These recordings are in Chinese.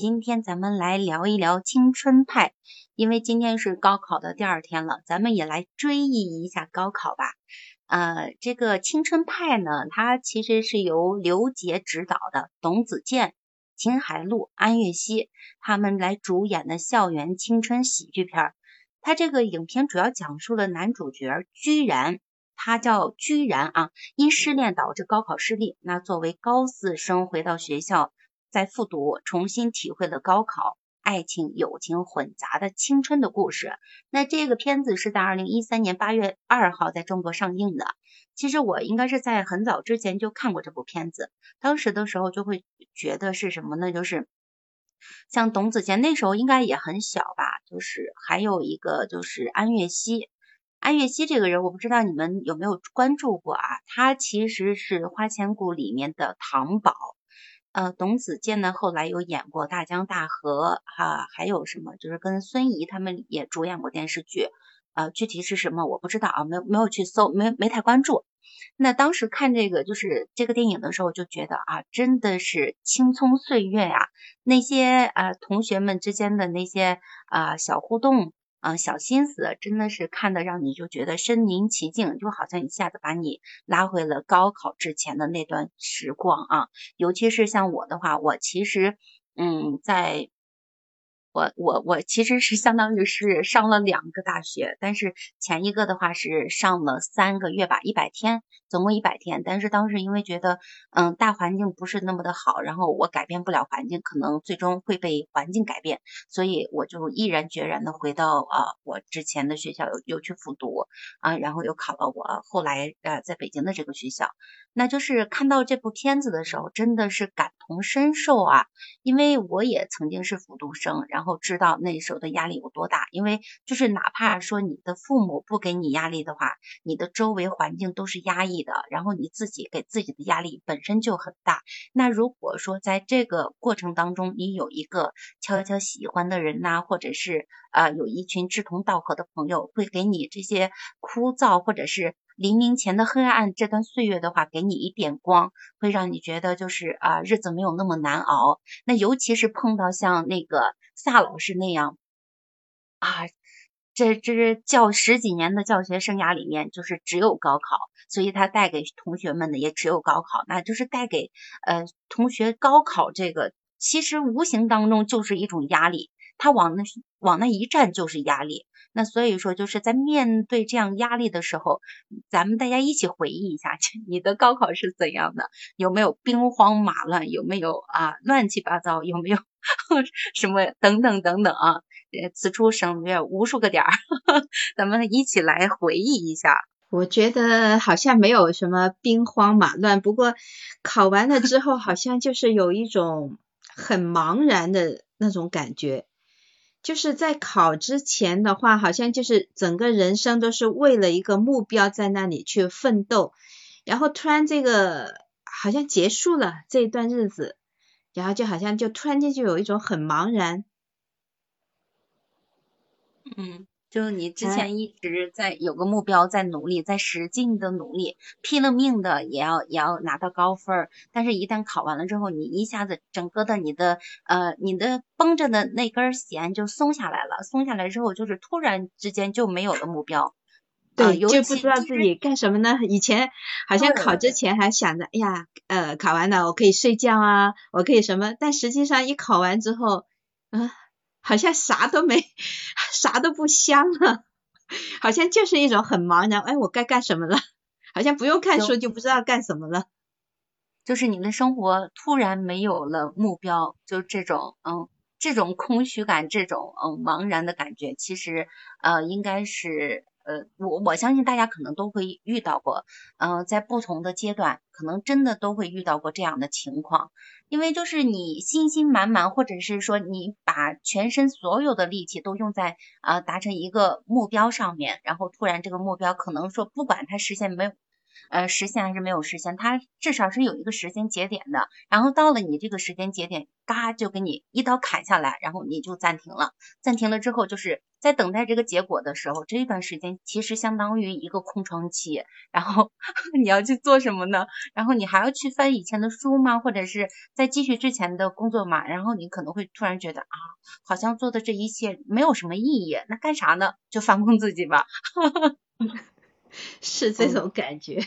今天咱们来聊一聊青春派，因为今天是高考的第二天了，咱们也来追忆一下高考吧。呃，这个青春派呢，它其实是由刘杰执导的，董子健、秦海璐、安悦溪他们来主演的校园青春喜剧片。它这个影片主要讲述了男主角居然。他叫居然啊，因失恋导致高考失利。那作为高四生回到学校在复读，重新体会了高考、爱情、友情混杂的青春的故事。那这个片子是在二零一三年八月二号在中国上映的。其实我应该是在很早之前就看过这部片子，当时的时候就会觉得是什么呢？就是像董子健那时候应该也很小吧，就是还有一个就是安悦溪。安悦溪这个人，我不知道你们有没有关注过啊？他其实是《花千骨》里面的唐宝。呃，董子健呢，后来有演过《大江大河》哈，还有什么就是跟孙怡他们也主演过电视剧。呃，具体是什么我不知道啊，没没有去搜，没没太关注。那当时看这个就是这个电影的时候，就觉得啊，真的是青葱岁月呀，那些呃同学们之间的那些啊小互动。嗯，小心思真的是看的让你就觉得身临其境，就好像一下子把你拉回了高考之前的那段时光啊。尤其是像我的话，我其实嗯在。我我我其实是相当于是上了两个大学，但是前一个的话是上了三个月吧，一百天，总共一百天。但是当时因为觉得，嗯，大环境不是那么的好，然后我改变不了环境，可能最终会被环境改变，所以我就毅然决然的回到啊我之前的学校又又去复读啊，然后又考了我后来呃在北京的这个学校。那就是看到这部片子的时候，真的是感同身受啊，因为我也曾经是复读生，然后。后知道那时候的压力有多大，因为就是哪怕说你的父母不给你压力的话，你的周围环境都是压抑的，然后你自己给自己的压力本身就很大。那如果说在这个过程当中，你有一个悄悄喜欢的人呐，或者是啊有一群志同道合的朋友，会给你这些枯燥或者是。黎明前的黑暗这段岁月的话，给你一点光，会让你觉得就是啊，日子没有那么难熬。那尤其是碰到像那个萨老师那样啊，这这教十几年的教学生涯里面，就是只有高考，所以他带给同学们的也只有高考，那就是带给呃同学高考这个，其实无形当中就是一种压力，他往那往那一站就是压力。那所以说，就是在面对这样压力的时候，咱们大家一起回忆一下，你的高考是怎样的？有没有兵荒马乱？有没有啊乱七八糟？有没有 什么等等等等啊？此处省略无数个点儿，咱们一起来回忆一下。我觉得好像没有什么兵荒马乱，不过考完了之后，好像就是有一种很茫然的那种感觉。就是在考之前的话，好像就是整个人生都是为了一个目标在那里去奋斗，然后突然这个好像结束了这一段日子，然后就好像就突然间就有一种很茫然。嗯。就是你之前一直在有个目标，在努力，在使劲的努力，拼了命的也要也要拿到高分儿。但是，一旦考完了之后，你一下子整个的你的呃你的绷着的那根弦就松下来了。松下来之后，就是突然之间就没有了目标，对，就不知道自己干什么呢？以前好像考之前还想着，哎呀，呃，考完了我可以睡觉啊，我可以什么？但实际上一考完之后，啊。好像啥都没，啥都不香了，好像就是一种很茫然。哎，我该干什么了？好像不用看书就不知道干什么了。就是你的生活突然没有了目标，就这种嗯，这种空虚感，这种嗯茫然的感觉，其实呃应该是。呃，我我相信大家可能都会遇到过，嗯，在不同的阶段，可能真的都会遇到过这样的情况，因为就是你信心满满，或者是说你把全身所有的力气都用在啊达成一个目标上面，然后突然这个目标可能说不管它实现没有呃实现还是没有实现，它至少是有一个时间节点的。然后到了你这个时间节点，嘎就给你一刀砍下来，然后你就暂停了。暂停了之后，就是在等待这个结果的时候，这一段时间其实相当于一个空窗期。然后 你要去做什么呢？然后你还要去翻以前的书吗？或者是在继续之前的工作吗？然后你可能会突然觉得啊，好像做的这一切没有什么意义，那干啥呢？就放空自己吧。是这种感觉，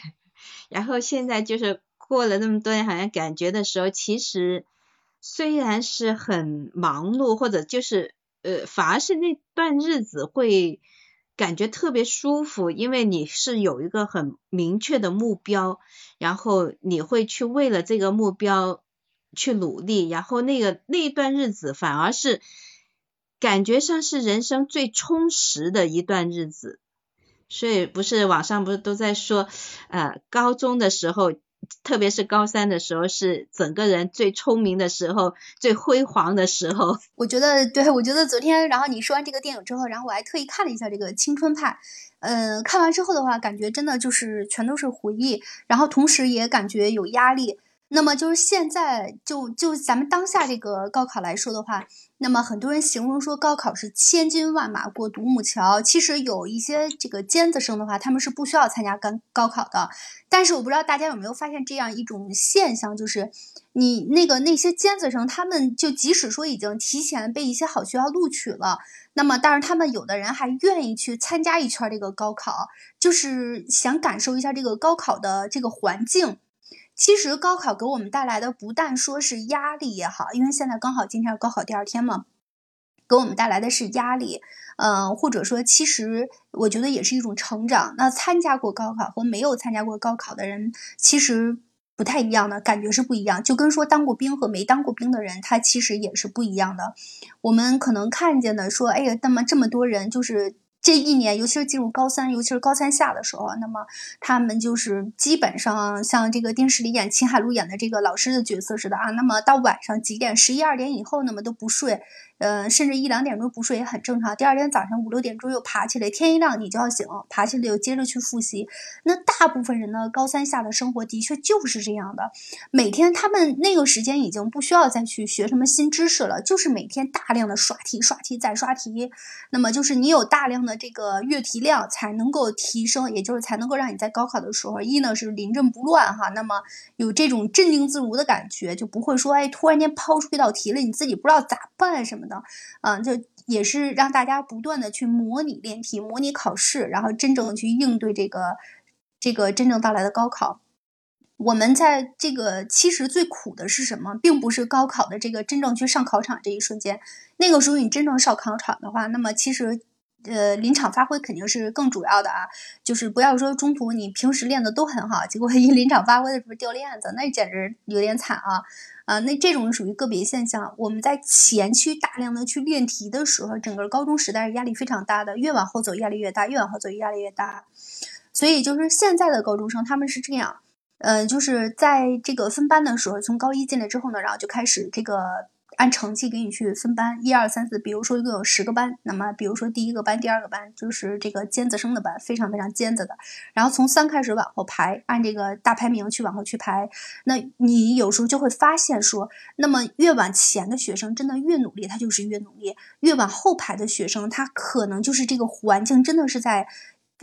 然后现在就是过了那么多年，好像感觉的时候，其实虽然是很忙碌，或者就是呃，反而是那段日子会感觉特别舒服，因为你是有一个很明确的目标，然后你会去为了这个目标去努力，然后那个那段日子反而是感觉上是人生最充实的一段日子。所以不是网上不是都在说，呃，高中的时候，特别是高三的时候，是整个人最聪明的时候，最辉煌的时候。我觉得，对，我觉得昨天，然后你说完这个电影之后，然后我还特意看了一下这个《青春派》，嗯，看完之后的话，感觉真的就是全都是回忆，然后同时也感觉有压力。那么就是现在，就就咱们当下这个高考来说的话，那么很多人形容说高考是千军万马过独木桥。其实有一些这个尖子生的话，他们是不需要参加高高考的。但是我不知道大家有没有发现这样一种现象，就是你那个那些尖子生，他们就即使说已经提前被一些好学校录取了，那么但是他们有的人还愿意去参加一圈这个高考，就是想感受一下这个高考的这个环境。其实高考给我们带来的不但说是压力也好，因为现在刚好今天是高考第二天嘛，给我们带来的是压力，嗯，或者说其实我觉得也是一种成长。那参加过高考和没有参加过高考的人，其实不太一样的感觉是不一样，就跟说当过兵和没当过兵的人，他其实也是不一样的。我们可能看见的说，哎呀，那么这么多人就是。这一年，尤其是进入高三，尤其是高三下的时候，那么他们就是基本上像这个电视里演秦海璐演的这个老师的角色似的啊。那么到晚上几点，十一二点以后，那么都不睡。呃，甚至一两点钟不睡也很正常。第二天早上五六点钟又爬起来，天一亮你就要醒，爬起来又接着去复习。那大部分人呢，高三下的生活的确就是这样的。每天他们那个时间已经不需要再去学什么新知识了，就是每天大量的刷题、刷题再刷题。那么就是你有大量的这个阅题量，才能够提升，也就是才能够让你在高考的时候，一呢是临阵不乱哈，那么有这种镇定自如的感觉，就不会说哎突然间抛出一道题了，你自己不知道咋办什么。嗯，就也是让大家不断的去模拟练题、模拟考试，然后真正去应对这个这个真正到来的高考。我们在这个其实最苦的是什么，并不是高考的这个真正去上考场这一瞬间。那个时候你真正上考场的话，那么其实呃临场发挥肯定是更主要的啊。就是不要说中途你平时练的都很好，结果一临场发挥的时候掉链子，那简直有点惨啊。啊，那这种属于个别现象。我们在前期大量的去练题的时候，整个高中时代是压力非常大的，越往后走压力越大，越往后走压力越大。所以就是现在的高中生他们是这样，呃，就是在这个分班的时候，从高一进来之后呢，然后就开始这个。按成绩给你去分班，一二三四，比如说一共有十个班，那么比如说第一个班、第二个班就是这个尖子生的班，非常非常尖子的。然后从三开始往后排，按这个大排名去往后去排。那你有时候就会发现说，那么越往前的学生真的越努力，他就是越努力；越往后排的学生，他可能就是这个环境真的是在。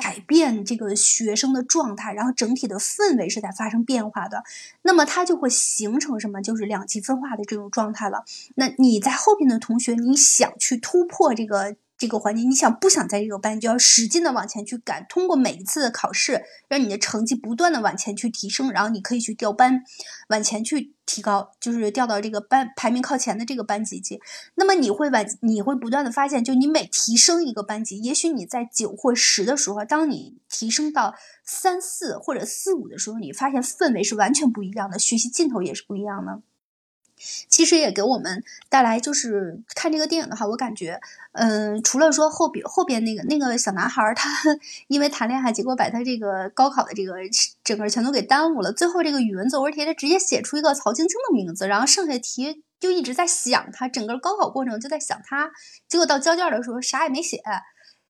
改变这个学生的状态，然后整体的氛围是在发生变化的，那么它就会形成什么？就是两极分化的这种状态了。那你在后边的同学，你想去突破这个？这个环境，你想不想在这个班，就要使劲的往前去赶，通过每一次的考试，让你的成绩不断的往前去提升，然后你可以去调班，往前去提高，就是调到这个班排名靠前的这个班级去。那么你会往，你会不断的发现，就你每提升一个班级，也许你在九或十的时候，当你提升到三四或者四五的时候，你发现氛围是完全不一样的，学习劲头也是不一样的。其实也给我们带来，就是看这个电影的话，我感觉，嗯，除了说后边后边那个那个小男孩他因为谈恋爱，结果把他这个高考的这个整个全都给耽误了。最后这个语文作文题，他直接写出一个曹晶晶的名字，然后剩下题就一直在想他，整个高考过程就在想他，结果到交卷的时候啥也没写。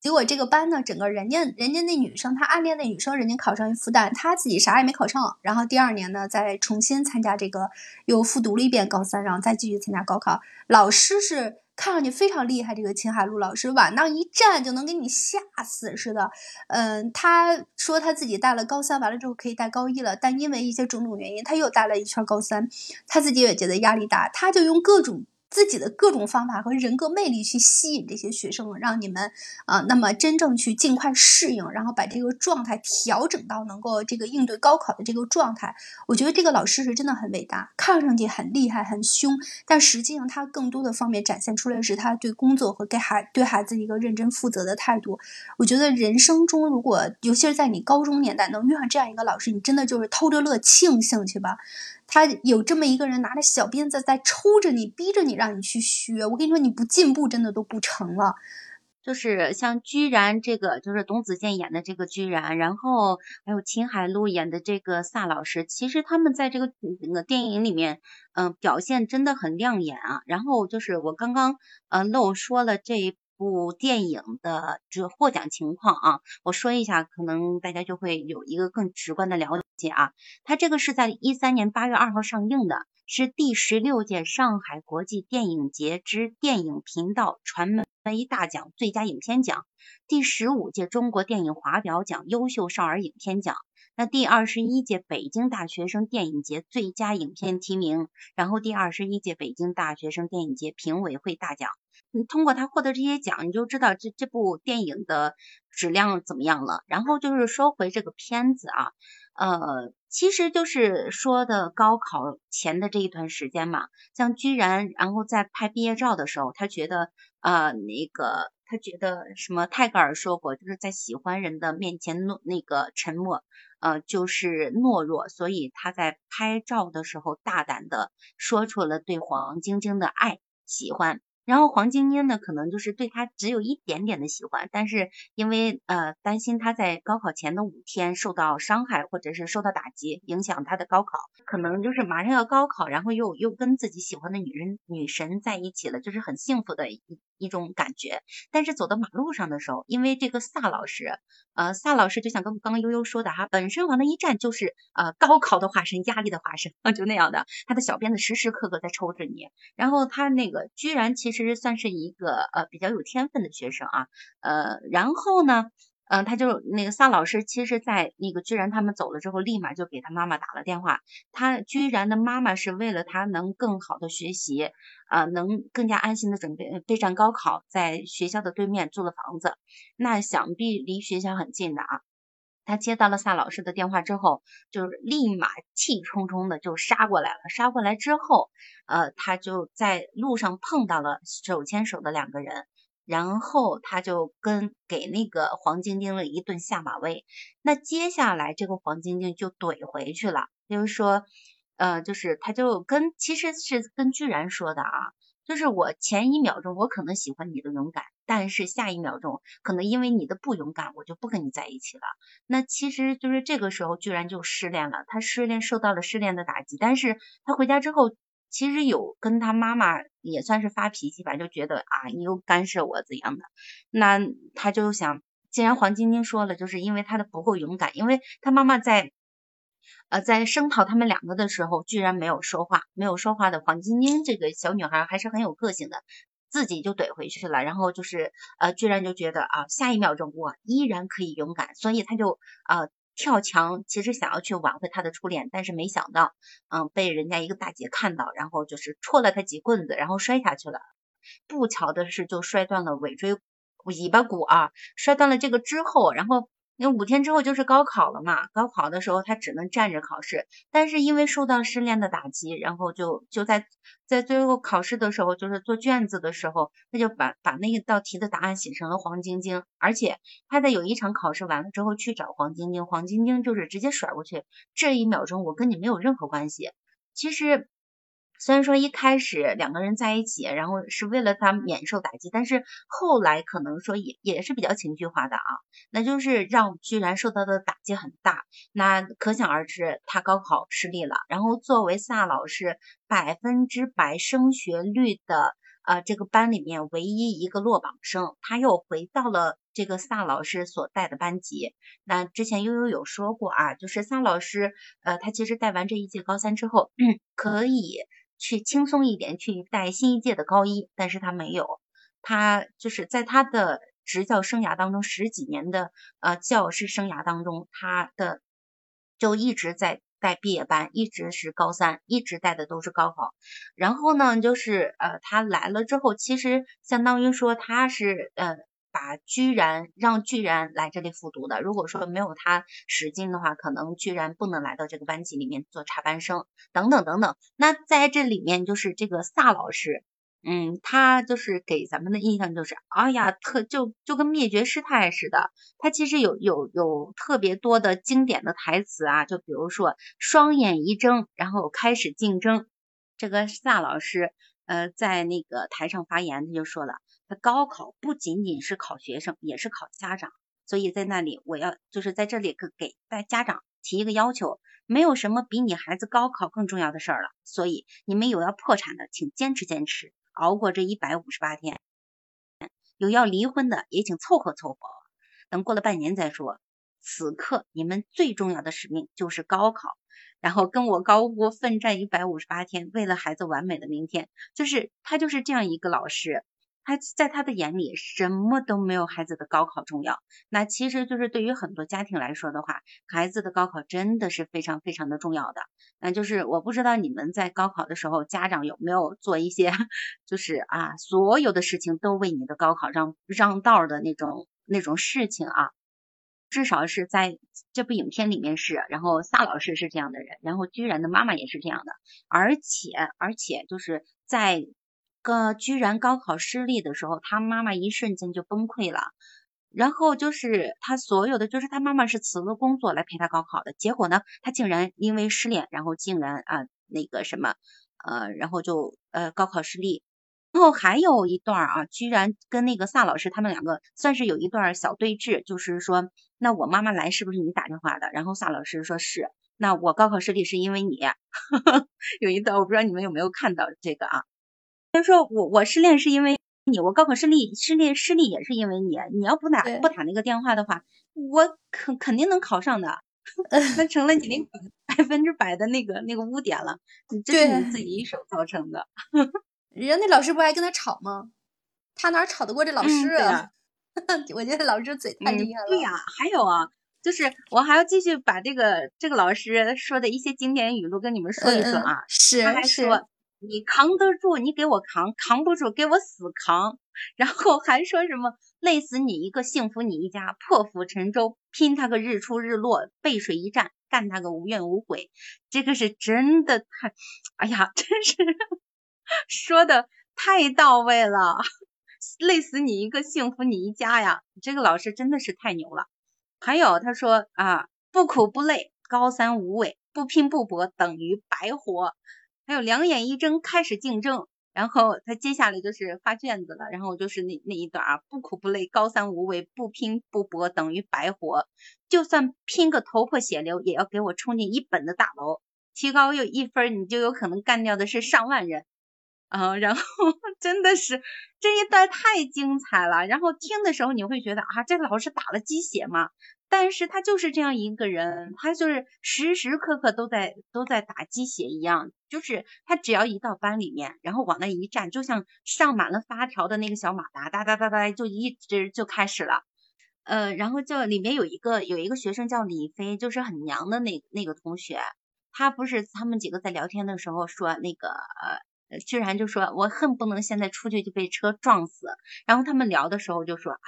结果这个班呢，整个人家人家那女生，她暗恋那女生，人家考上复旦，她自己啥也没考上。然后第二年呢，再重新参加这个，又复读了一遍高三，然后再继续参加高考。老师是看上去非常厉害，这个秦海璐老师，往那一站就能给你吓死似的。嗯，他说他自己带了高三，完了之后可以带高一了，但因为一些种种原因，他又带了一圈高三，他自己也觉得压力大，他就用各种。自己的各种方法和人格魅力去吸引这些学生，让你们啊，那么真正去尽快适应，然后把这个状态调整到能够这个应对高考的这个状态。我觉得这个老师是真的很伟大，看上去很厉害、很凶，但实际上他更多的方面展现出来是他对工作和给孩对孩子一个认真负责的态度。我觉得人生中如果尤其是在你高中年代能遇上这样一个老师，你真的就是偷着乐、庆幸去吧。他有这么一个人拿着小鞭子在抽着你，逼着你让你去学。我跟你说，你不进步真的都不成了。就是像居然这个，就是董子健演的这个居然，然后还有秦海璐演的这个萨老师，其实他们在这个那个电影里面，嗯，表现真的很亮眼啊。然后就是我刚刚呃漏说了这。部电影的这获奖情况啊，我说一下，可能大家就会有一个更直观的了解啊。它这个是在一三年八月二号上映的，是第十六届上海国际电影节之电影频道传媒大奖最佳影片奖，第十五届中国电影华表奖优秀少儿影片奖。那第二十一届北京大学生电影节最佳影片提名，然后第二十一届北京大学生电影节评委会大奖。你通过他获得这些奖，你就知道这这部电影的质量怎么样了。然后就是说回这个片子啊，呃，其实就是说的高考前的这一段时间嘛，像居然，然后在拍毕业照的时候，他觉得呃那个。他觉得什么？泰戈尔说过，就是在喜欢人的面前那个沉默，呃，就是懦弱。所以他在拍照的时候大胆的说出了对黄晶晶的爱、喜欢。然后黄晶晶呢，可能就是对他只有一点点的喜欢，但是因为呃担心他在高考前的五天受到伤害或者是受到打击，影响他的高考，可能就是马上要高考，然后又又跟自己喜欢的女人女神在一起了，就是很幸福的一一种感觉。但是走到马路上的时候，因为这个萨老师，呃萨老师就像刚刚悠悠说的哈，本身往那一站就是呃高考的化身，压力的化身，就那样的，他的小鞭子时时刻刻在抽着你，然后他那个居然。其实算是一个呃比较有天分的学生啊，呃，然后呢，嗯，他就那个萨老师，其实，在那个居然他们走了之后，立马就给他妈妈打了电话。他居然的妈妈是为了他能更好的学习，啊，能更加安心的准备备战高考，在学校的对面租了房子，那想必离学校很近的啊。他接到了萨老师的电话之后，就是立马气冲冲的就杀过来了。杀过来之后，呃，他就在路上碰到了手牵手的两个人，然后他就跟给那个黄晶晶了一顿下马威。那接下来这个黄晶晶就怼回去了，就是说，呃，就是他就跟其实是跟居然说的啊。就是我前一秒钟我可能喜欢你的勇敢，但是下一秒钟可能因为你的不勇敢，我就不跟你在一起了。那其实就是这个时候居然就失恋了，他失恋受到了失恋的打击，但是他回家之后其实有跟他妈妈也算是发脾气吧，就觉得啊你又干涉我怎样的，那他就想，既然黄晶晶说了，就是因为他的不够勇敢，因为他妈妈在。呃，在声讨他们两个的时候，居然没有说话，没有说话的黄晶晶这个小女孩还是很有个性的，自己就怼回去了。然后就是呃，居然就觉得啊，下一秒钟我依然可以勇敢，所以他就呃跳墙，其实想要去挽回他的初恋，但是没想到，嗯，被人家一个大姐看到，然后就是戳了他几棍子，然后摔下去了。不巧的是，就摔断了尾椎尾巴骨啊，摔断了这个之后，然后。那五天之后就是高考了嘛，高考的时候他只能站着考试，但是因为受到失恋的打击，然后就就在在最后考试的时候，就是做卷子的时候，他就把把那一道题的答案写成了黄晶晶，而且他在有一场考试完了之后去找黄晶晶，黄晶晶就是直接甩过去，这一秒钟我跟你没有任何关系，其实。虽然说一开始两个人在一起，然后是为了他免受打击，但是后来可能说也也是比较情绪化的啊，那就是让居然受到的打击很大，那可想而知他高考失利了。然后作为萨老师百分之百升学率的呃这个班里面唯一一个落榜生，他又回到了这个萨老师所带的班级。那之前悠悠有说过啊，就是萨老师，呃，他其实带完这一届高三之后，可以去轻松一点去带新一届的高一，但是他没有，他就是在他的执教生涯当中十几年的呃教师生涯当中，他的就一直在。带毕业班一直是高三，一直带的都是高考。然后呢，就是呃，他来了之后，其实相当于说他是呃，把居然让居然来这里复读的。如果说没有他使劲的话，可能居然不能来到这个班级里面做插班生，等等等等。那在这里面，就是这个萨老师。嗯，他就是给咱们的印象就是，哎呀，特就就跟灭绝师太似的。他其实有有有特别多的经典的台词啊，就比如说双眼一睁，然后开始竞争。这个萨老师呃在那个台上发言，他就说了，他高考不仅仅是考学生，也是考家长。所以在那里，我要就是在这里给给大家长提一个要求，没有什么比你孩子高考更重要的事儿了。所以你们有要破产的，请坚持坚持。熬过这一百五十八天，有要离婚的也请凑合凑合，等过了半年再说。此刻你们最重要的使命就是高考，然后跟我高呼奋战一百五十八天，为了孩子完美的明天。就是他就是这样一个老师。他在他的眼里，什么都没有孩子的高考重要。那其实就是对于很多家庭来说的话，孩子的高考真的是非常非常的重要的。那就是我不知道你们在高考的时候，家长有没有做一些，就是啊，所有的事情都为你的高考让让道的那种那种事情啊。至少是在这部影片里面是，然后萨老师是这样的人，然后居然的妈妈也是这样的，而且而且就是在。个居然高考失利的时候，他妈妈一瞬间就崩溃了。然后就是他所有的，就是他妈妈是辞了工作来陪他高考的。结果呢，他竟然因为失恋，然后竟然啊那个什么呃，然后就呃高考失利。然后还有一段啊，居然跟那个萨老师他们两个算是有一段小对峙，就是说，那我妈妈来是不是你打电话的？然后萨老师说是。那我高考失利是因为你。有一段我不知道你们有没有看到这个啊？他说我我失恋是因为你，我高考失利失恋失利也是因为你。你要不打不打那个电话的话，我肯肯定能考上的。那成了你那百分之百的那个那个污点了，这是你自己一手造成的。人家那老师不还跟他吵吗？他哪吵得过这老师啊？我觉得老师嘴太厉害了。对呀，还有啊，就是我还要继续把这个这个老师说的一些经典语录跟你们说一说啊。是他还说。你扛得住，你给我扛；扛不住，给我死扛。然后还说什么累死你一个，幸福你一家，破釜沉舟，拼他个日出日落，背水一战，干他个无怨无悔。这个是真的太，哎呀，真是说的太到位了。累死你一个，幸福你一家呀！这个老师真的是太牛了。还有他说啊，不苦不累，高三无味；不拼不搏，等于白活。还有两眼一睁开始竞争，然后他接下来就是发卷子了，然后就是那那一段啊，不苦不累，高三无味，不拼不搏等于白活，就算拼个头破血流，也要给我冲进一本的大楼，提高有一分，你就有可能干掉的是上万人，啊，然后 真的是这一段太精彩了，然后听的时候你会觉得啊，这老师打了鸡血吗？但是他就是这样一个人，他就是时时刻刻都在都在打鸡血一样，就是他只要一到班里面，然后往那一站，就像上满了发条的那个小马达，哒哒哒哒就一直就开始了，呃，然后就里面有一个有一个学生叫李飞，就是很娘的那那个同学，他不是他们几个在聊天的时候说那个，居然就说我恨不能现在出去就被车撞死，然后他们聊的时候就说啊，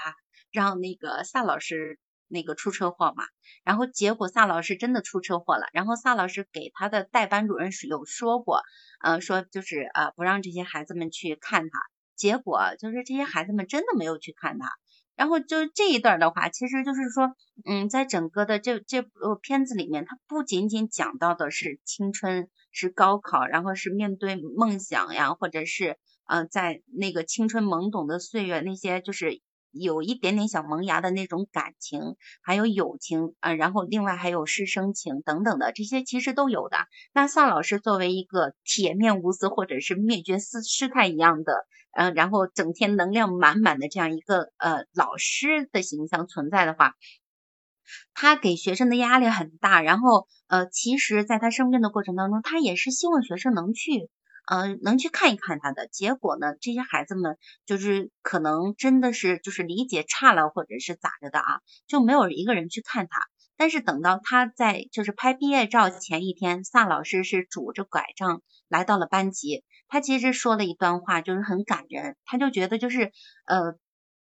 让那个萨老师。那个出车祸嘛，然后结果萨老师真的出车祸了，然后萨老师给他的代班主任是有说过，呃，说就是呃不让这些孩子们去看他，结果就是这些孩子们真的没有去看他，然后就这一段的话，其实就是说，嗯，在整个的这这部片子里面，它不仅仅讲到的是青春，是高考，然后是面对梦想呀，或者是呃在那个青春懵懂的岁月那些就是。有一点点小萌芽的那种感情，还有友情啊，然后另外还有师生情等等的这些其实都有的。那萨老师作为一个铁面无私或者是灭绝师师太一样的嗯，然后整天能量满满的这样一个呃老师的形象存在的话，他给学生的压力很大。然后呃，其实在他生病的过程当中，他也是希望学生能去。嗯，能去看一看他的结果呢？这些孩子们就是可能真的是就是理解差了，或者是咋着的啊，就没有一个人去看他。但是等到他在就是拍毕业照前一天，萨老师是拄着拐杖来到了班级，他其实说了一段话，就是很感人。他就觉得就是呃，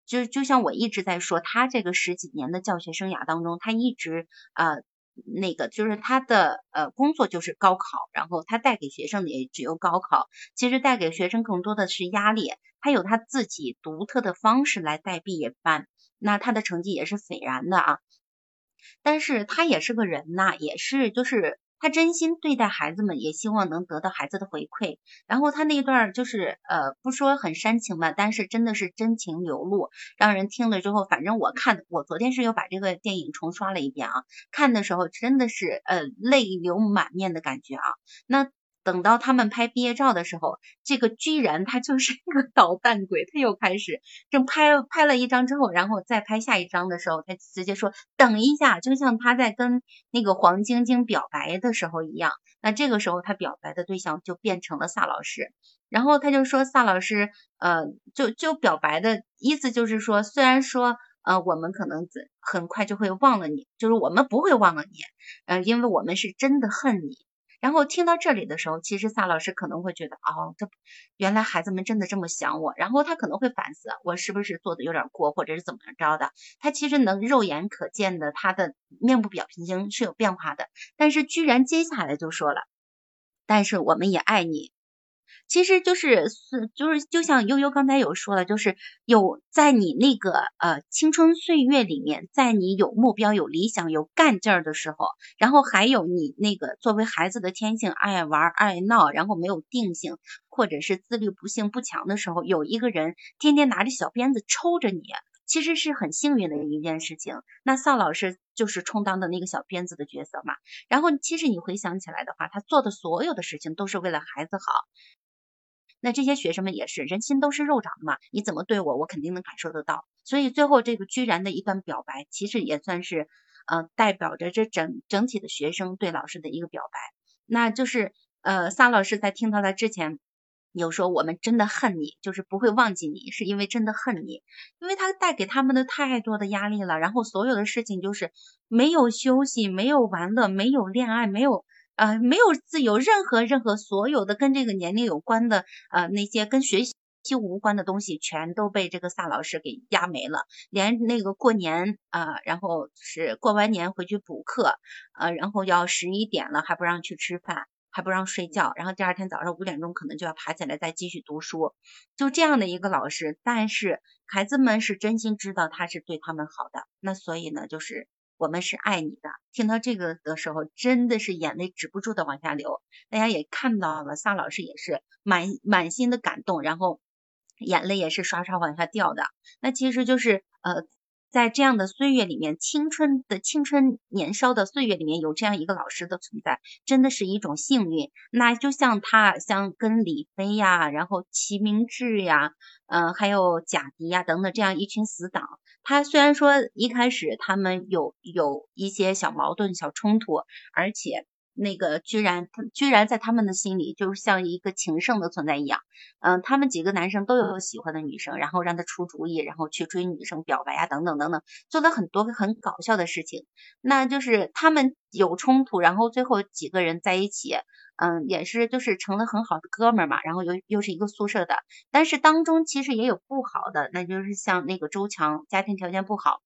就就像我一直在说，他这个十几年的教学生涯当中，他一直呃。那个就是他的呃工作就是高考，然后他带给学生的也只有高考，其实带给学生更多的是压力。他有他自己独特的方式来带毕业班，那他的成绩也是斐然的啊。但是他也是个人呐，也是就是。他真心对待孩子们，也希望能得到孩子的回馈。然后他那段就是呃，不说很煽情吧，但是真的是真情流露，让人听了之后，反正我看我昨天是又把这个电影重刷了一遍啊，看的时候真的是呃泪流满面的感觉啊。那。等到他们拍毕业照的时候，这个居然他就是一个 捣蛋鬼，他又开始正拍拍了一张之后，然后再拍下一张的时候，他直接说等一下，就像他在跟那个黄晶晶表白的时候一样。那这个时候他表白的对象就变成了萨老师，然后他就说萨老师，呃，就就表白的意思就是说，虽然说呃我们可能很快就会忘了你，就是我们不会忘了你，呃，因为我们是真的恨你。然后听到这里的时候，其实萨老师可能会觉得，哦，这原来孩子们真的这么想我。然后他可能会反思，我是不是做的有点过，或者是怎么着的？他其实能肉眼可见的，他的面部表情是有变化的。但是居然接下来就说了，但是我们也爱你。其实就是是就是就像悠悠刚才有说了，就是有在你那个呃青春岁月里面，在你有目标、有理想、有干劲儿的时候，然后还有你那个作为孩子的天性，爱玩爱闹，然后没有定性，或者是自律不性不强的时候，有一个人天天拿着小鞭子抽着你，其实是很幸运的一件事情。那邵老师就是充当的那个小鞭子的角色嘛。然后其实你回想起来的话，他做的所有的事情都是为了孩子好。那这些学生们也是，人心都是肉长的嘛，你怎么对我，我肯定能感受得到。所以最后这个居然的一段表白，其实也算是呃代表着这整整体的学生对老师的一个表白。那就是呃撒老师在听到他之前有说我们真的恨你，就是不会忘记你，是因为真的恨你，因为他带给他们的太多的压力了，然后所有的事情就是没有休息，没有玩乐，没有恋爱，没有。呃，没有自由，任何任何所有的跟这个年龄有关的，呃，那些跟学习无关的东西，全都被这个萨老师给压没了。连那个过年啊，然后是过完年回去补课，呃，然后要十一点了还不让去吃饭，还不让睡觉，然后第二天早上五点钟可能就要爬起来再继续读书，就这样的一个老师。但是孩子们是真心知道他是对他们好的，那所以呢，就是。我们是爱你的。听到这个的时候，真的是眼泪止不住的往下流。大家也看到了，萨老师也是满满心的感动，然后眼泪也是刷刷往下掉的。那其实就是呃。在这样的岁月里面，青春的青春年少的岁月里面，有这样一个老师的存在，真的是一种幸运。那就像他，像跟李飞呀，然后齐明志呀，嗯，还有贾迪呀等等这样一群死党，他虽然说一开始他们有有一些小矛盾、小冲突，而且。那个居然，他居然在他们的心里就是像一个情圣的存在一样。嗯，他们几个男生都有喜欢的女生，然后让他出主意，然后去追女生表白啊，等等等等，做了很多很搞笑的事情。那就是他们有冲突，然后最后几个人在一起，嗯，也是就是成了很好的哥们儿嘛。然后又又是一个宿舍的，但是当中其实也有不好的，那就是像那个周强，家庭条件不好。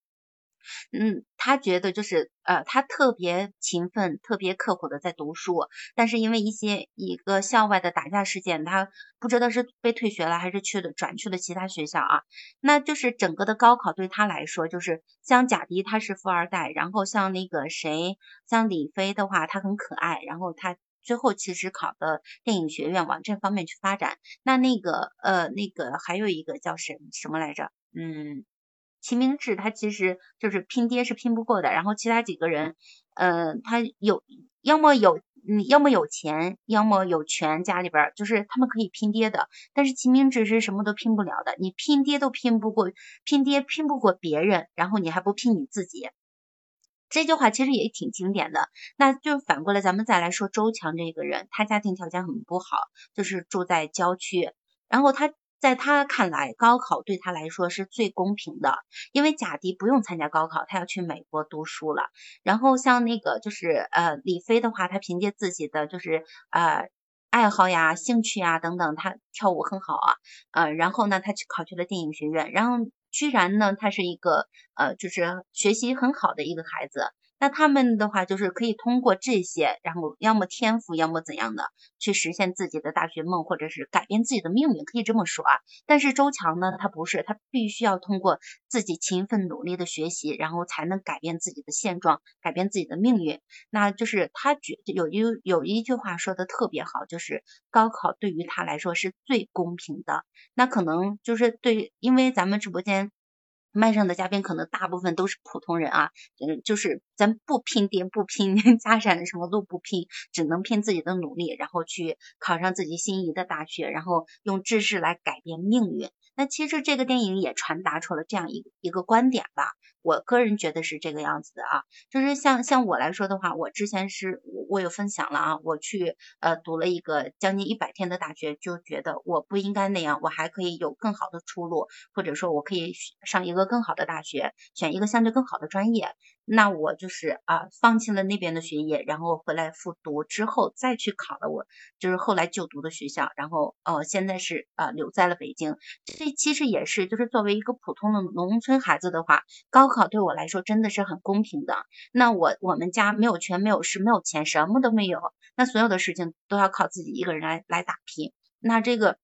嗯，他觉得就是呃，他特别勤奋、特别刻苦的在读书，但是因为一些一个校外的打架事件，他不知道是被退学了还是去了转去了其他学校啊。那就是整个的高考对他来说，就是像贾迪他是富二代，然后像那个谁，像李飞的话，他很可爱，然后他最后其实考的电影学院往这方面去发展。那那个呃，那个还有一个叫什什么来着？嗯。齐明志他其实就是拼爹是拼不过的，然后其他几个人，呃，他有要么有你要么有钱，要么有权，家里边就是他们可以拼爹的。但是齐明志是什么都拼不了的，你拼爹都拼不过，拼爹拼不过别人，然后你还不拼你自己。这句话其实也挺经典的。那就反过来，咱们再来说周强这个人，他家庭条件很不好，就是住在郊区，然后他。在他看来，高考对他来说是最公平的，因为贾迪不用参加高考，他要去美国读书了。然后像那个就是呃李飞的话，他凭借自己的就是呃爱好呀、兴趣呀等等，他跳舞很好啊，呃然后呢他去考去了电影学院，然后居然呢他是一个呃就是学习很好的一个孩子。那他们的话就是可以通过这些，然后要么天赋，要么怎样的，去实现自己的大学梦，或者是改变自己的命运，可以这么说啊。但是周强呢，他不是，他必须要通过自己勤奋努力的学习，然后才能改变自己的现状，改变自己的命运。那就是他觉有一有一句话说的特别好，就是高考对于他来说是最公平的。那可能就是对，因为咱们直播间。麦上的嘉宾可能大部分都是普通人啊，嗯，就是咱不拼爹不拼 家产，什么都不拼，只能拼自己的努力，然后去考上自己心仪的大学，然后用知识来改变命运。那其实这个电影也传达出了这样一一个观点吧。我个人觉得是这个样子的啊，就是像像我来说的话，我之前是我我有分享了啊，我去呃读了一个将近一百天的大学，就觉得我不应该那样，我还可以有更好的出路，或者说我可以上一个更好的大学，选一个相对更好的专业。那我就是啊，放弃了那边的学业，然后回来复读之后再去考了我就是后来就读的学校，然后呃现在是呃留在了北京。这其实也是就是作为一个普通的农村孩子的话，高考对我来说真的是很公平的。那我我们家没有权没有势没有钱什么都没有，那所有的事情都要靠自己一个人来来打拼。那这个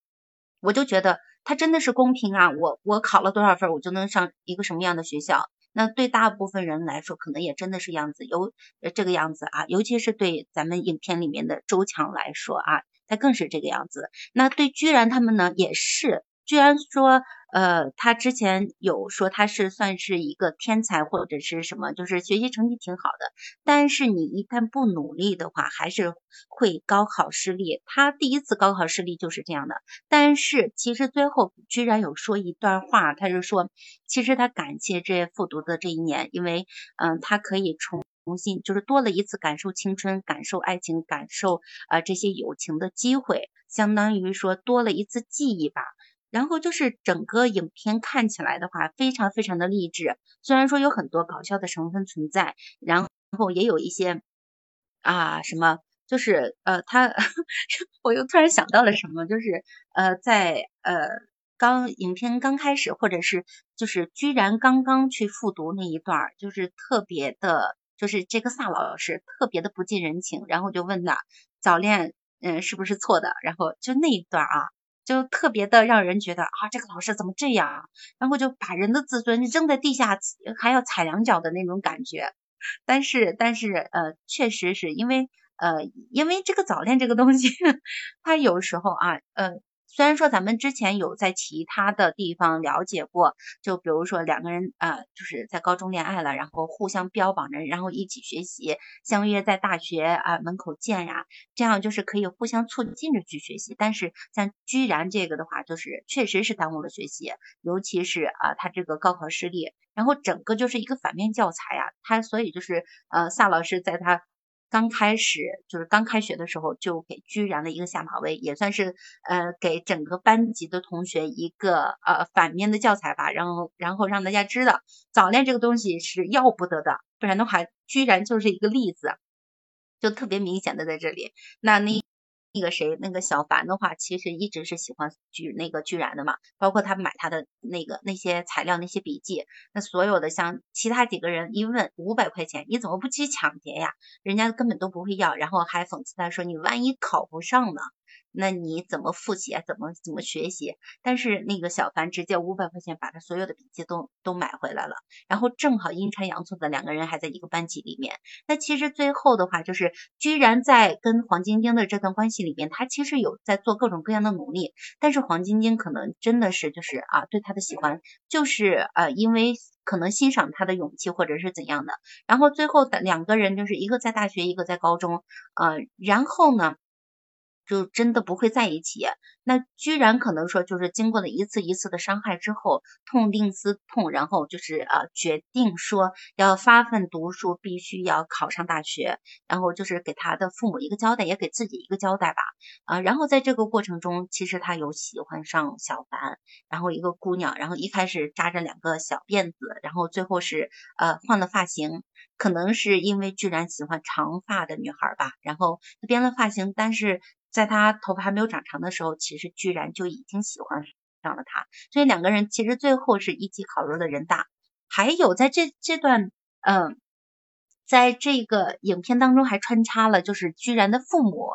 我就觉得他真的是公平啊！我我考了多少分，我就能上一个什么样的学校。那对大部分人来说，可能也真的是样子，有这个样子啊，尤其是对咱们影片里面的周强来说啊，他更是这个样子。那对居然他们呢，也是。居然说，呃，他之前有说他是算是一个天才或者是什么，就是学习成绩挺好的。但是你一旦不努力的话，还是会高考失利。他第一次高考失利就是这样的。但是其实最后居然有说一段话，他就说，其实他感谢这复读的这一年，因为嗯，他可以重重新就是多了一次感受青春、感受爱情、感受啊这些友情的机会，相当于说多了一次记忆吧。然后就是整个影片看起来的话，非常非常的励志。虽然说有很多搞笑的成分存在，然后也有一些啊什么，就是呃他，我又突然想到了什么，就是呃在呃刚影片刚开始，或者是就是居然刚刚去复读那一段，就是特别的，就是这个萨老师特别的不近人情，然后就问他早恋嗯是不是错的，然后就那一段啊。就特别的让人觉得啊，这个老师怎么这样啊？然后就把人的自尊扔在地下，还要踩两脚的那种感觉。但是，但是，呃，确实是因为，呃，因为这个早恋这个东西，它有时候啊，呃。虽然说咱们之前有在其他的地方了解过，就比如说两个人啊，就是在高中恋爱了，然后互相标榜着，然后一起学习，相约在大学啊门口见呀，这样就是可以互相促进着去学习。但是像居然这个的话，就是确实是耽误了学习，尤其是啊他这个高考失利，然后整个就是一个反面教材呀。他所以就是呃萨老师在他。刚开始就是刚开学的时候，就给居然了一个下马威，也算是呃给整个班级的同学一个呃反面的教材吧。然后然后让大家知道早恋这个东西是要不得的，不然的话，居然就是一个例子，就特别明显的在这里。那那。那个谁，那个小凡的话，其实一直是喜欢居那个居然的嘛，包括他买他的那个那些材料、那些笔记，那所有的像其他几个人一问五百块钱，你怎么不去抢劫呀？人家根本都不会要，然后还讽刺他说你万一考不上呢？那你怎么复习啊？怎么怎么学习？但是那个小凡直接五百块钱把他所有的笔记都都买回来了，然后正好阴差阳错的两个人还在一个班级里面。那其实最后的话，就是居然在跟黄晶晶的这段关系里面，他其实有在做各种各样的努力，但是黄晶晶可能真的是就是啊对他的喜欢就是呃因为可能欣赏他的勇气或者是怎样的，然后最后的两个人就是一个在大学，一个在高中，呃，然后呢？就真的不会在一起，那居然可能说就是经过了一次一次的伤害之后，痛定思痛，然后就是呃决定说要发奋读书，必须要考上大学，然后就是给他的父母一个交代，也给自己一个交代吧，啊，然后在这个过程中，其实他有喜欢上小凡，然后一个姑娘，然后一开始扎着两个小辫子，然后最后是呃换了发型，可能是因为居然喜欢长发的女孩吧，然后他编了发型，但是。在他头发还没有长长的时候，其实居然就已经喜欢上了他，所以两个人其实最后是一起考入了人大。还有在这这段，嗯，在这个影片当中还穿插了就是居然的父母，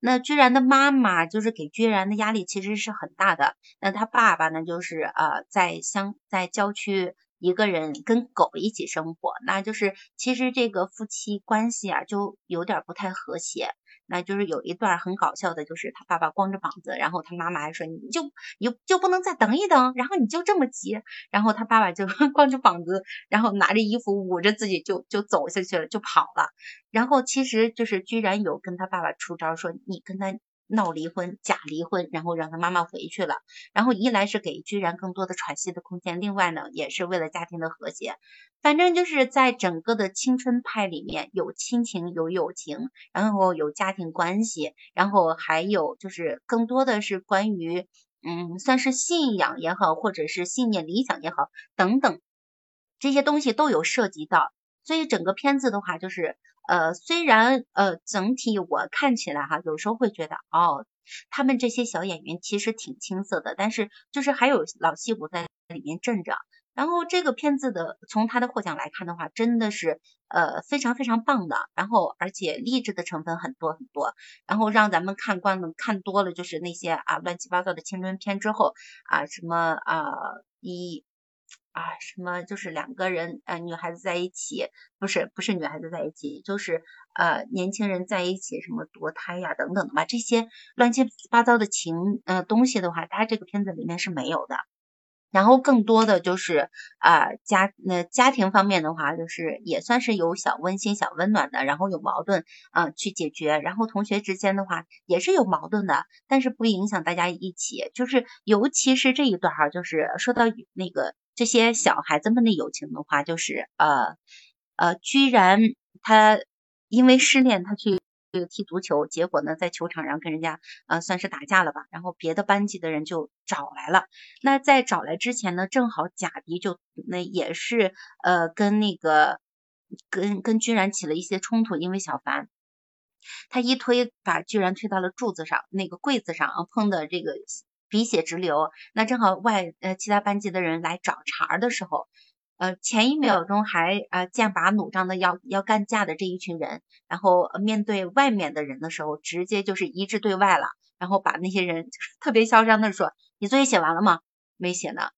那居然的妈妈就是给居然的压力其实是很大的。那他爸爸呢，就是呃在乡在郊区一个人跟狗一起生活，那就是其实这个夫妻关系啊就有点不太和谐。那就是有一段很搞笑的，就是他爸爸光着膀子，然后他妈妈还说你就你就不能再等一等，然后你就这么急，然后他爸爸就 光着膀子，然后拿着衣服捂着自己就就走下去了，就跑了。然后其实就是居然有跟他爸爸出招，说你跟他。闹离婚，假离婚，然后让他妈妈回去了。然后一来是给居然更多的喘息的空间，另外呢也是为了家庭的和谐。反正就是在整个的青春派里面有亲情有友情，然后有家庭关系，然后还有就是更多的是关于嗯算是信仰也好，或者是信念理想也好等等这些东西都有涉及到。所以整个片子的话，就是呃，虽然呃整体我看起来哈，有时候会觉得哦，他们这些小演员其实挺青涩的，但是就是还有老戏骨在里面镇着。然后这个片子的从他的获奖来看的话，真的是呃非常非常棒的。然后而且励志的成分很多很多。然后让咱们看惯了看多了就是那些啊乱七八糟的青春片之后啊什么啊一。啊，什么就是两个人呃女孩子在一起，不是不是女孩子在一起，就是呃年轻人在一起，什么堕胎呀等等的吧，这些乱七八糟的情呃东西的话，它这个片子里面是没有的。然后更多的就是啊家那家庭方面的话，就是也算是有小温馨、小温暖的，然后有矛盾啊去解决。然后同学之间的话也是有矛盾的，但是不影响大家一起。就是尤其是这一段哈，就是说到那个。这些小孩子们的友情的话，就是呃呃，居然他因为失恋，他去踢足球，结果呢在球场上跟人家呃算是打架了吧，然后别的班级的人就找来了。那在找来之前呢，正好贾迪就那也是呃跟那个跟跟居然起了一些冲突，因为小凡他一推把居然推到了柱子上，那个柜子上啊碰的这个。鼻血直流，那正好外呃其他班级的人来找茬的时候，呃前一秒钟还呃剑拔弩张的要要干架的这一群人，然后面对外面的人的时候，直接就是一致对外了，然后把那些人特别嚣张的说：“你作业写完了吗？没写呢，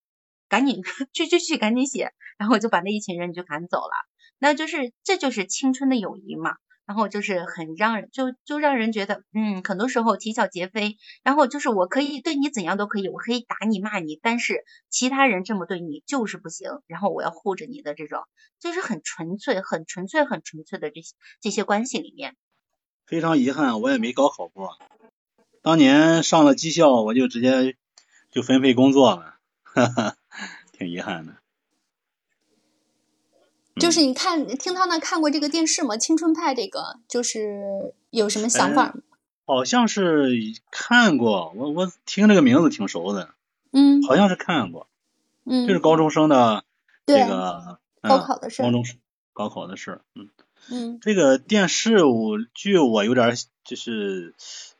赶紧去去去赶紧写。”然后就把那一群人就赶走了。那就是这就是青春的友谊嘛。然后就是很让人就就让人觉得，嗯，很多时候啼笑皆非。然后就是我可以对你怎样都可以，我可以打你骂你，但是其他人这么对你就是不行。然后我要护着你的这种，就是很纯粹、很纯粹、很纯粹的这些这些关系里面。非常遗憾，我也没高考过。当年上了技校，我就直接就分配工作了，哈哈，挺遗憾的。就是你看听他那看过这个电视吗？青春派这个就是有什么想法？好像是看过，我我听这个名字挺熟的。嗯，好像是看过。嗯，就是高中生的这个高考的事。高中高考的事。嗯嗯，这个电视我剧我有点就是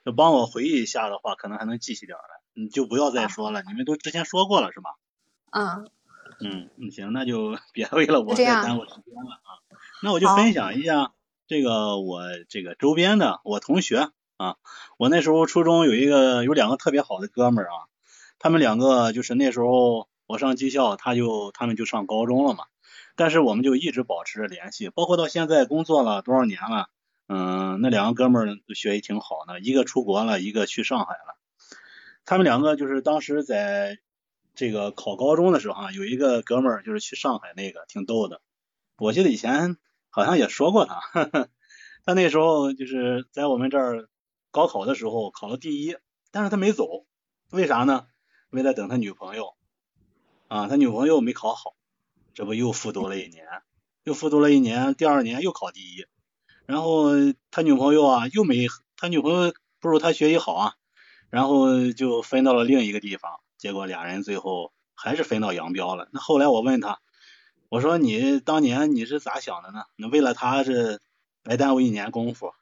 要帮我回忆一下的话，可能还能记起点来。你就不要再说了，你们都之前说过了是吧？啊。嗯，嗯行，那就 别为了我再耽误时间了啊。那我就分享一下这个我这个周边的我同学啊。我那时候初中有一个有两个特别好的哥们儿啊，他们两个就是那时候我上技校，他就他们就上高中了嘛。但是我们就一直保持着联系，包括到现在工作了多少年了，嗯，那两个哥们儿学习挺好的，一个出国了，一个去上海了。他们两个就是当时在这个考高中的时候啊，有一个哥们儿就是去上海那个，挺逗的。我记得以前好像也说过他，他那时候就是在我们这儿高考的时候考了第一，但是他没走，为啥呢？为了等他女朋友啊，他女朋友没考好。这不又复读了一年，又复读了一年，第二年又考第一，然后他女朋友啊又没，他女朋友不如他学习好啊，然后就分到了另一个地方，结果俩人最后还是分道扬镳了。那后来我问他，我说你当年你是咋想的呢？那为了他是白耽误一年功夫，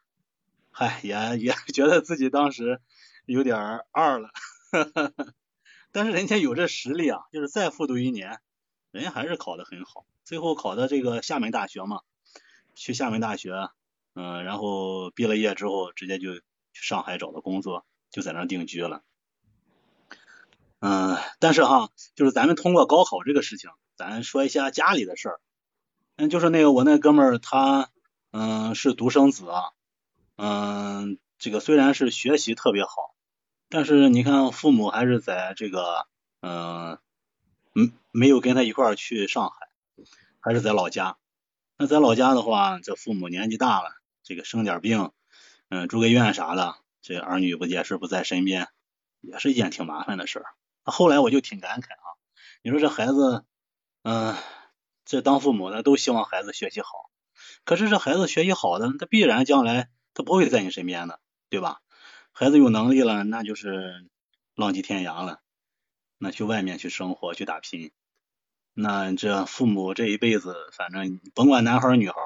嗨，也也觉得自己当时有点二了，但是人家有这实力啊，就是再复读一年。人家还是考得很好，最后考的这个厦门大学嘛，去厦门大学，嗯，然后毕了业之后，直接就去上海找的工作，就在那定居了。嗯，但是哈，就是咱们通过高考这个事情，咱说一下家里的事儿。嗯，就是那个我那哥们儿，他嗯是独生子啊，嗯，这个虽然是学习特别好，但是你看父母还是在这个嗯。嗯，没有跟他一块儿去上海，还是在老家。那在老家的话，这父母年纪大了，这个生点病，嗯，住个院啥的，这儿女不也是不在身边，也是一件挺麻烦的事儿。后来我就挺感慨啊，你说这孩子，嗯，这当父母的都希望孩子学习好，可是这孩子学习好的，他必然将来他不会在你身边的，对吧？孩子有能力了，那就是浪迹天涯了。那去外面去生活去打拼，那这父母这一辈子，反正甭管男孩女孩，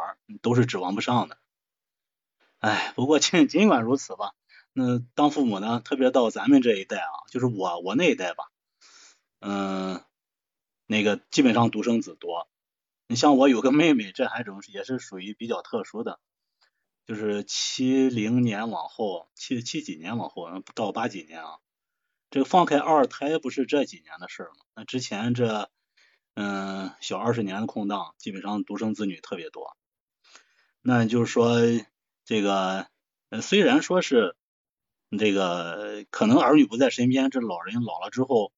都是指望不上的。哎，不过尽 尽管如此吧，那当父母呢，特别到咱们这一代啊，就是我我那一代吧，嗯，那个基本上独生子多。你像我有个妹妹，这还种也是属于比较特殊的，就是七零年往后，七七几年往后，到八几年啊。这个放开二胎不是这几年的事儿吗？那之前这嗯小二十年的空档，基本上独生子女特别多。那就是说这个虽然说是这个可能儿女不在身边，这老人老了之后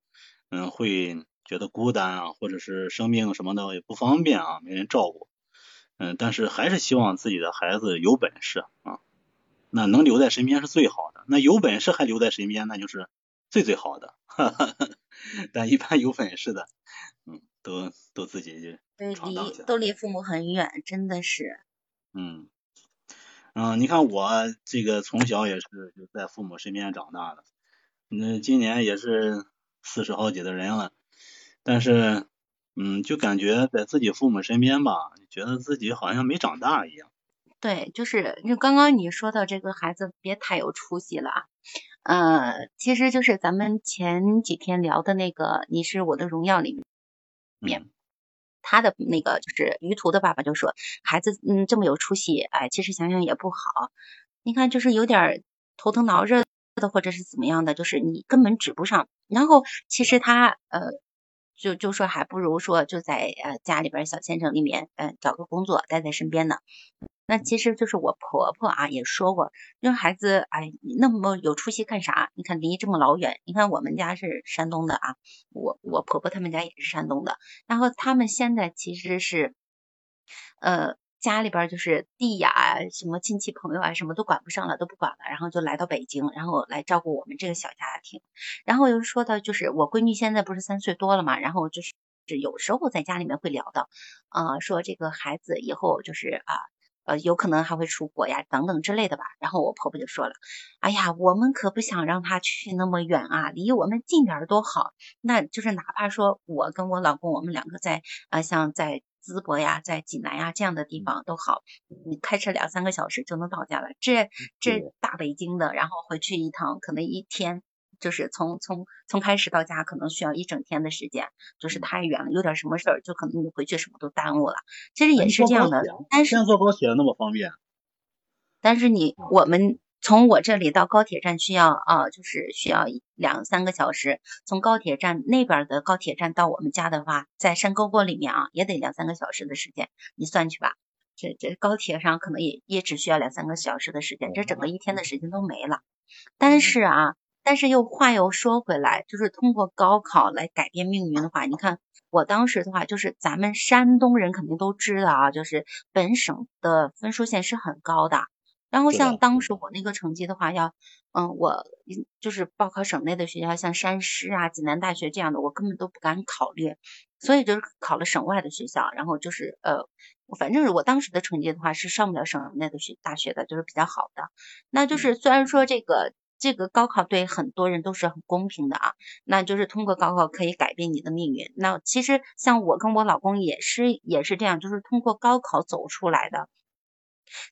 嗯会觉得孤单啊，或者是生病什么的也不方便啊，没人照顾。嗯，但是还是希望自己的孩子有本事啊，那能留在身边是最好的。那有本事还留在身边，那就是。最最好的，但一般有本事的，嗯，都都自己就离都离父母很远，真的是。嗯嗯，你看我这个从小也是就在父母身边长大的，那今年也是四十好几的人了，但是嗯，就感觉在自己父母身边吧，觉得自己好像没长大一样。对，就是就刚刚你说到这个孩子别太有出息了啊，呃，其实就是咱们前几天聊的那个《你是我的荣耀》里面，他的那个就是于途的爸爸就说，孩子嗯这么有出息，哎，其实想想也不好，你看就是有点头疼脑热的或者是怎么样的，就是你根本指不上，然后其实他呃。就就说还不如说就在呃家里边小县城里面嗯找个工作待在身边呢。那其实就是我婆婆啊也说过，因为孩子哎那么有出息干啥？你看离这么老远，你看我们家是山东的啊，我我婆婆他们家也是山东的，然后他们现在其实是呃。家里边就是地呀，什么亲戚朋友啊，什么都管不上了，都不管了，然后就来到北京，然后来照顾我们这个小家庭。然后又说到，就是我闺女现在不是三岁多了嘛，然后就是有时候在家里面会聊到，啊，说这个孩子以后就是啊，呃，有可能还会出国呀，等等之类的吧。然后我婆婆就说了，哎呀，我们可不想让他去那么远啊，离我们近点儿多好。那就是哪怕说我跟我老公，我们两个在啊，像在。淄博呀，在济南呀这样的地方都好，你开车两三个小时就能到家了。这这大北京的，然后回去一趟，可能一天就是从从从开始到家，可能需要一整天的时间，就是太远了。有点什么事儿，就可能你回去什么都耽误了。其实也是这样的，但是坐高铁那么方便。但是你我们从我这里到高铁站需要啊，就是需要两三个小时。从高铁站那边的高铁站到我们家的话，在山沟沟里面啊，也得两三个小时的时间，你算去吧。这这高铁上可能也也只需要两三个小时的时间，这整个一天的时间都没了。但是啊，但是又话又说回来，就是通过高考来改变命运的话，你看我当时的话，就是咱们山东人肯定都知道啊，就是本省的分数线是很高的。然后像当时我那个成绩的话，要嗯，我就是报考省内的学校，像山师啊、济南大学这样的，我根本都不敢考虑，所以就是考了省外的学校。然后就是呃，反正我当时的成绩的话是上不了省内的学大学的，就是比较好的。那就是虽然说这个这个高考对很多人都是很公平的啊，那就是通过高考可以改变你的命运。那其实像我跟我老公也是也是这样，就是通过高考走出来的。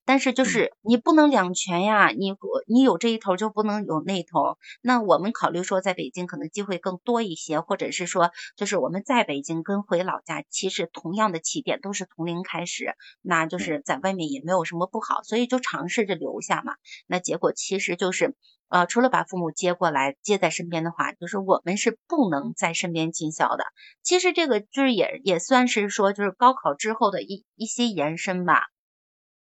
但是就是你不能两全呀，你你有这一头就不能有那头。那我们考虑说，在北京可能机会更多一些，或者是说，就是我们在北京跟回老家，其实同样的起点都是从零开始，那就是在外面也没有什么不好，所以就尝试着留下嘛。那结果其实就是，呃，除了把父母接过来接在身边的话，就是我们是不能在身边尽孝的。其实这个就是也也算是说，就是高考之后的一一些延伸吧。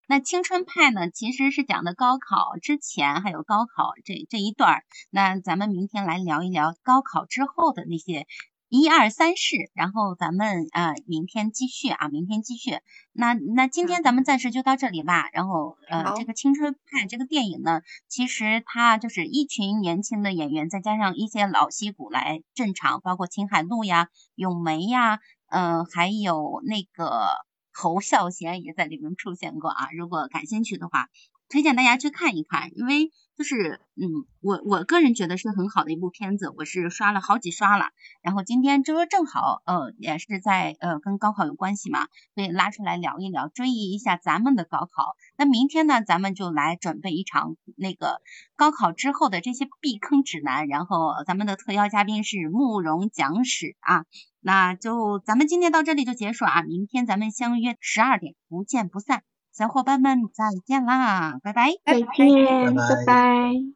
那青春派呢，其实是讲的高考之前还有高考这这一段儿。那咱们明天来聊一聊高考之后的那些一二三事，然后咱们呃明天继续啊，明天继续。那那今天咱们暂时就到这里吧。然后呃，这个青春派这个电影呢，其实它就是一群年轻的演员，再加上一些老戏骨来镇场，包括秦海璐呀、咏梅呀，嗯，还有那个。侯孝贤也在里面出现过啊，如果感兴趣的话，推荐大家去看一看，因为就是嗯，我我个人觉得是很好的一部片子，我是刷了好几刷了。然后今天就是正好呃也是在呃跟高考有关系嘛，所以拉出来聊一聊，追忆一下咱们的高考。那明天呢，咱们就来准备一场那个高考之后的这些避坑指南。然后咱们的特邀嘉宾是慕容讲史啊。那就咱们今天到这里就结束啊，明天咱们相约十二点，不见不散，小伙伴们再见啦，拜拜，再见，拜拜。